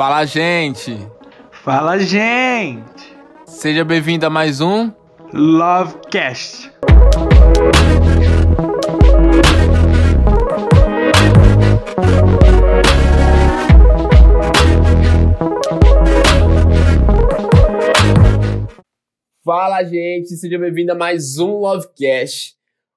Fala, gente! Fala, gente! Seja bem-vindo a mais um Lovecast. Fala, gente! Seja bem-vindo a mais um Lovecast.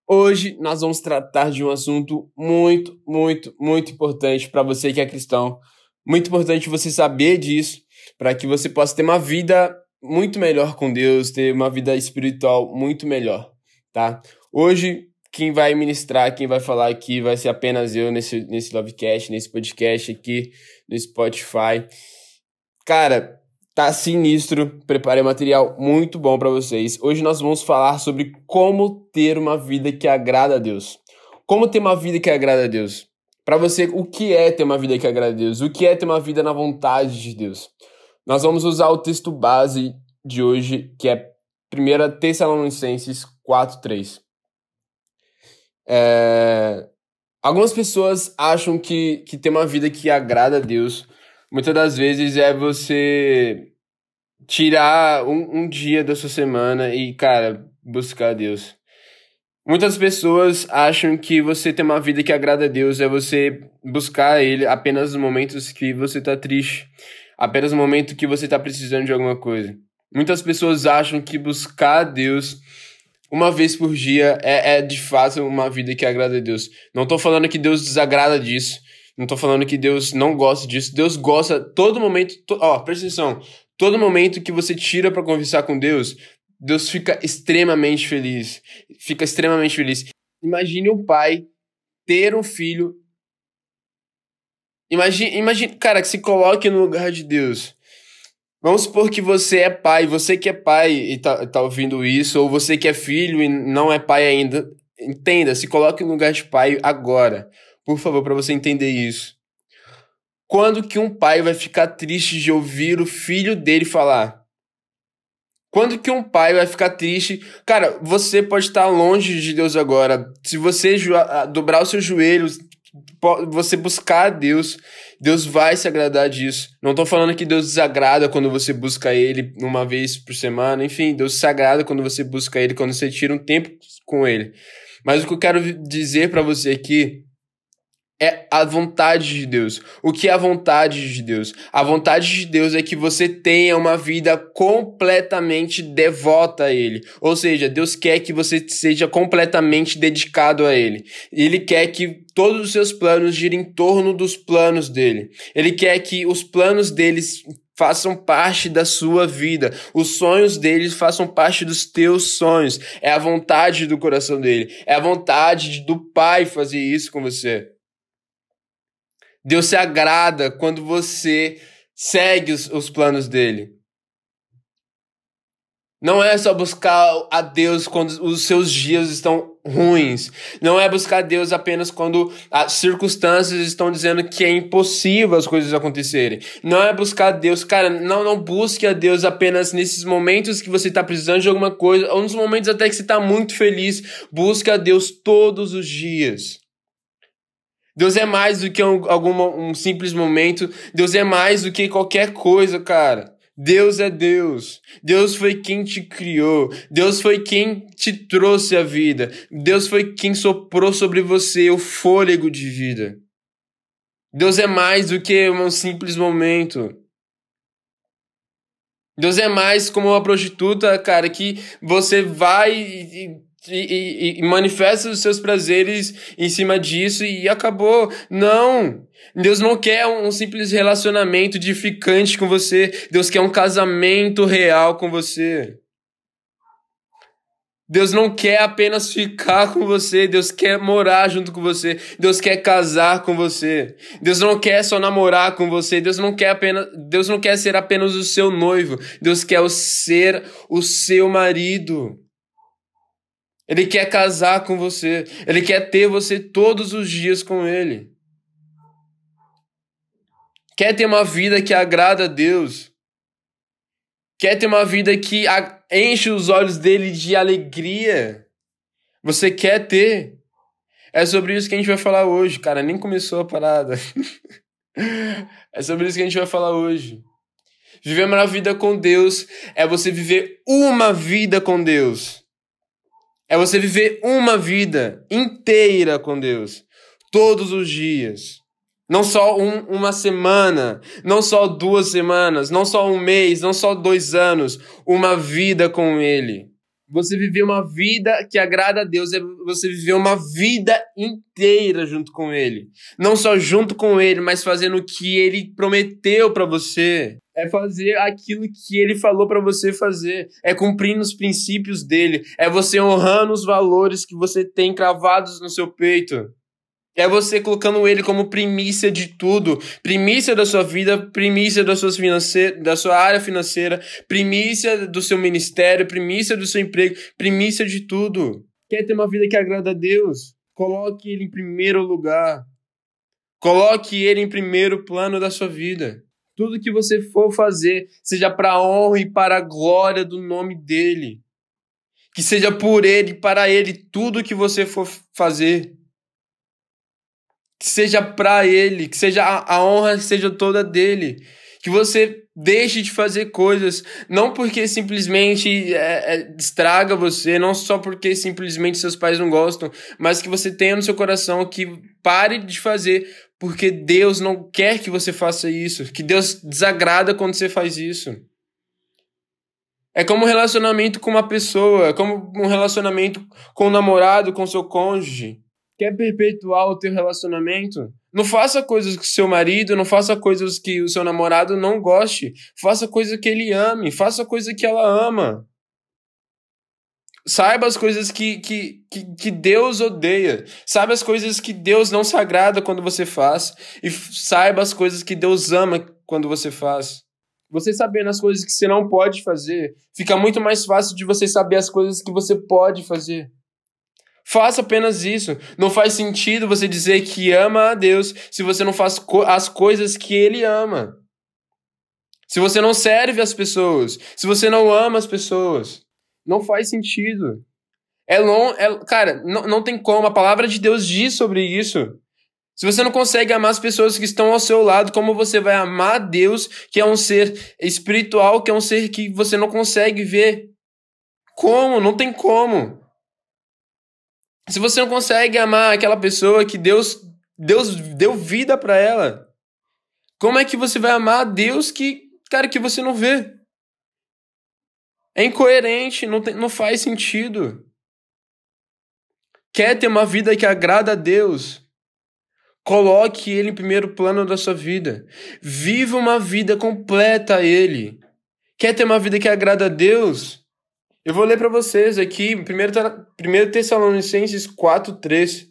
Hoje nós vamos tratar de um assunto muito, muito, muito importante para você que é cristão. Muito importante você saber disso, para que você possa ter uma vida muito melhor com Deus, ter uma vida espiritual muito melhor, tá? Hoje, quem vai ministrar, quem vai falar aqui vai ser apenas eu nesse, nesse Lovecast, nesse podcast aqui no Spotify. Cara, tá sinistro. Preparei material muito bom para vocês. Hoje nós vamos falar sobre como ter uma vida que agrada a Deus. Como ter uma vida que agrada a Deus? Para você, o que é ter uma vida que agrada a Deus? O que é ter uma vida na vontade de Deus? Nós vamos usar o texto base de hoje, que é 1 Tessalonicenses 4:3. É... Algumas pessoas acham que, que ter uma vida que agrada a Deus muitas das vezes é você tirar um, um dia da sua semana e, cara, buscar Deus. Muitas pessoas acham que você ter uma vida que agrada a Deus é você buscar Ele apenas nos momentos que você tá triste, apenas no momento que você tá precisando de alguma coisa. Muitas pessoas acham que buscar a Deus uma vez por dia é, é de fato uma vida que agrada a Deus. Não tô falando que Deus desagrada disso. Não tô falando que Deus não gosta disso. Deus gosta todo momento. To, ó, presta atenção. Todo momento que você tira para conversar com Deus, Deus fica extremamente feliz. Fica extremamente feliz. Imagine um pai ter um filho. Imagine, imagine, cara, que se coloque no lugar de Deus. Vamos supor que você é pai, você que é pai e tá, tá ouvindo isso, ou você que é filho e não é pai ainda. Entenda, se coloque no lugar de pai agora. Por favor, para você entender isso. Quando que um pai vai ficar triste de ouvir o filho dele falar? Quando que um pai vai ficar triste? Cara, você pode estar longe de Deus agora. Se você dobrar os seus joelhos, você buscar a Deus, Deus vai se agradar disso. Não tô falando que Deus desagrada quando você busca Ele uma vez por semana. Enfim, Deus se agrada quando você busca Ele, quando você tira um tempo com Ele. Mas o que eu quero dizer para você aqui é a vontade de Deus. O que é a vontade de Deus? A vontade de Deus é que você tenha uma vida completamente devota a Ele. Ou seja, Deus quer que você seja completamente dedicado a Ele. Ele quer que todos os seus planos girem em torno dos planos dele. Ele quer que os planos deles façam parte da sua vida. Os sonhos deles façam parte dos teus sonhos. É a vontade do coração dele. É a vontade do Pai fazer isso com você. Deus se agrada quando você segue os, os planos dele. Não é só buscar a Deus quando os seus dias estão ruins. Não é buscar a Deus apenas quando as circunstâncias estão dizendo que é impossível as coisas acontecerem. Não é buscar a Deus, cara, não, não busque a Deus apenas nesses momentos que você está precisando de alguma coisa, ou nos momentos até que você está muito feliz. Busque a Deus todos os dias. Deus é mais do que um, um simples momento. Deus é mais do que qualquer coisa, cara. Deus é Deus. Deus foi quem te criou. Deus foi quem te trouxe a vida. Deus foi quem soprou sobre você o fôlego de vida. Deus é mais do que um simples momento. Deus é mais como uma prostituta, cara, que você vai e e, e, e, manifesta os seus prazeres em cima disso e acabou. Não! Deus não quer um simples relacionamento edificante com você. Deus quer um casamento real com você. Deus não quer apenas ficar com você, Deus quer morar junto com você, Deus quer casar com você. Deus não quer só namorar com você, Deus não quer apenas, Deus não quer ser apenas o seu noivo, Deus quer ser o seu marido. Ele quer casar com você. Ele quer ter você todos os dias com ele. Quer ter uma vida que agrada a Deus. Quer ter uma vida que enche os olhos dele de alegria. Você quer ter. É sobre isso que a gente vai falar hoje, cara. Nem começou a parada. É sobre isso que a gente vai falar hoje. Viver uma vida com Deus é você viver uma vida com Deus. É você viver uma vida inteira com Deus. Todos os dias. Não só um, uma semana, não só duas semanas, não só um mês, não só dois anos. Uma vida com Ele. Você viver uma vida que agrada a Deus é você viver uma vida inteira junto com Ele. Não só junto com Ele, mas fazendo o que Ele prometeu para você. É fazer aquilo que Ele falou para você fazer. É cumprindo os princípios dele. É você honrando os valores que você tem cravados no seu peito. É você colocando ele como primícia de tudo, primícia da sua vida, primícia das suas da sua área financeira, primícia do seu ministério, primícia do seu emprego, primícia de tudo. Quer ter uma vida que agrada a Deus? Coloque ele em primeiro lugar. Coloque ele em primeiro plano da sua vida. Tudo que você for fazer, seja para a honra e para a glória do nome dele. Que seja por ele para ele tudo que você for fazer que seja para ele, que seja a, a honra seja toda dele, que você deixe de fazer coisas não porque simplesmente é, é, estraga você, não só porque simplesmente seus pais não gostam, mas que você tenha no seu coração que pare de fazer porque Deus não quer que você faça isso, que Deus desagrada quando você faz isso. É como um relacionamento com uma pessoa, é como um relacionamento com um namorado, com seu cônjuge. Quer perpetuar o teu relacionamento? Não faça coisas que seu marido, não faça coisas que o seu namorado não goste. Faça coisas que ele ame, faça coisas que ela ama. Saiba as coisas que, que, que, que, Deus odeia. Saiba as coisas que Deus não se agrada quando você faz. E saiba as coisas que Deus ama quando você faz. Você sabendo as coisas que você não pode fazer, fica muito mais fácil de você saber as coisas que você pode fazer. Faça apenas isso. Não faz sentido você dizer que ama a Deus se você não faz co as coisas que Ele ama. Se você não serve as pessoas, se você não ama as pessoas, não faz sentido. É long, é, cara, não, não tem como. A palavra de Deus diz sobre isso. Se você não consegue amar as pessoas que estão ao seu lado, como você vai amar Deus, que é um ser espiritual, que é um ser que você não consegue ver? Como? Não tem como. Se você não consegue amar aquela pessoa que Deus, Deus deu vida para ela, como é que você vai amar Deus que, cara, que você não vê? É incoerente, não, tem, não faz sentido. Quer ter uma vida que agrada a Deus? Coloque Ele em primeiro plano da sua vida. Viva uma vida completa a Ele. Quer ter uma vida que agrada a Deus? Eu vou ler para vocês aqui, 1 Tessalonicenses 4, 3.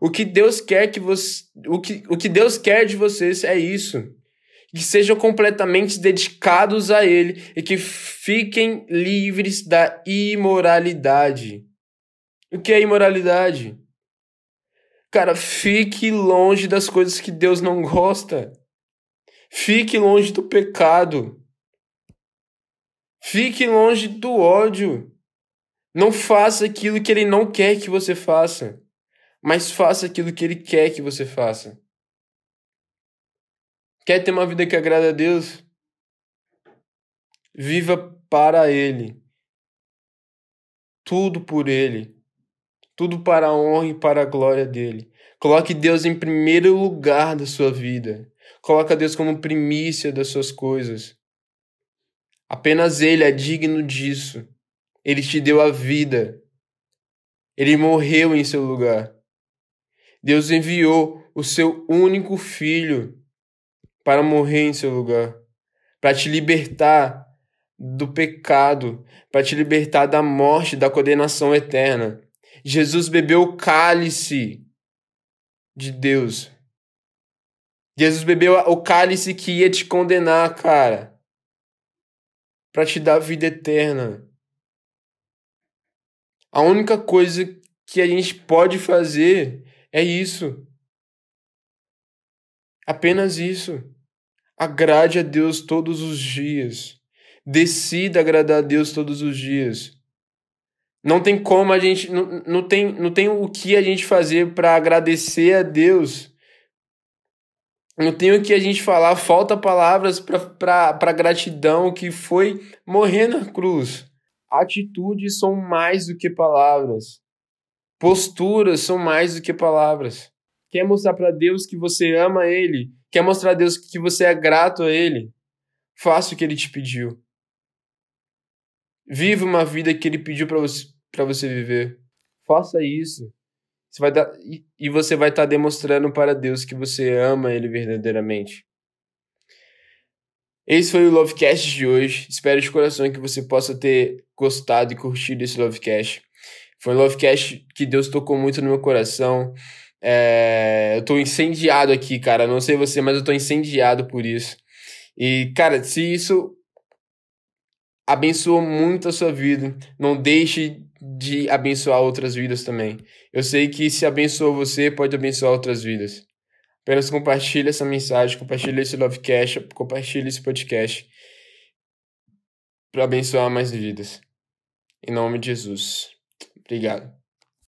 O que Deus quer que você, o que, o que Deus quer de vocês é isso. Que sejam completamente dedicados a Ele e que fiquem livres da imoralidade. O que é imoralidade? Cara, fique longe das coisas que Deus não gosta. Fique longe do pecado. Fique longe do ódio. Não faça aquilo que ele não quer que você faça, mas faça aquilo que ele quer que você faça. Quer ter uma vida que agrada a Deus? Viva para Ele. Tudo por Ele. Tudo para a honra e para a glória dele. Coloque Deus em primeiro lugar da sua vida. Coloque Deus como primícia das suas coisas. Apenas Ele é digno disso. Ele te deu a vida. Ele morreu em seu lugar. Deus enviou o seu único filho para morrer em seu lugar, para te libertar do pecado, para te libertar da morte, da condenação eterna. Jesus bebeu o cálice de Deus. Jesus bebeu o cálice que ia te condenar, cara para te dar vida eterna. A única coisa que a gente pode fazer é isso. Apenas isso. Agrade a Deus todos os dias. Decida agradar a Deus todos os dias. Não tem como a gente. Não, não, tem, não tem o que a gente fazer para agradecer a Deus não tem o que a gente falar, falta palavras para gratidão que foi morrer na cruz. Atitudes são mais do que palavras. Posturas são mais do que palavras. Quer mostrar para Deus que você ama Ele? Quer mostrar a Deus que você é grato a Ele? Faça o que Ele te pediu. Viva uma vida que Ele pediu para você, você viver. Faça isso. Você vai dar, e você vai estar tá demonstrando para Deus que você ama Ele verdadeiramente. Esse foi o Lovecast de hoje. Espero de coração que você possa ter gostado e curtido esse Lovecast. Foi um Lovecast que Deus tocou muito no meu coração. É, eu tô incendiado aqui, cara. Não sei você, mas eu tô incendiado por isso. E, cara, se isso abençoou muito a sua vida, não deixe de abençoar outras vidas também. Eu sei que se abençoou você, pode abençoar outras vidas. Apenas compartilhe essa mensagem, compartilhe esse Lovecast, compartilhe esse podcast para abençoar mais vidas. Em nome de Jesus. Obrigado.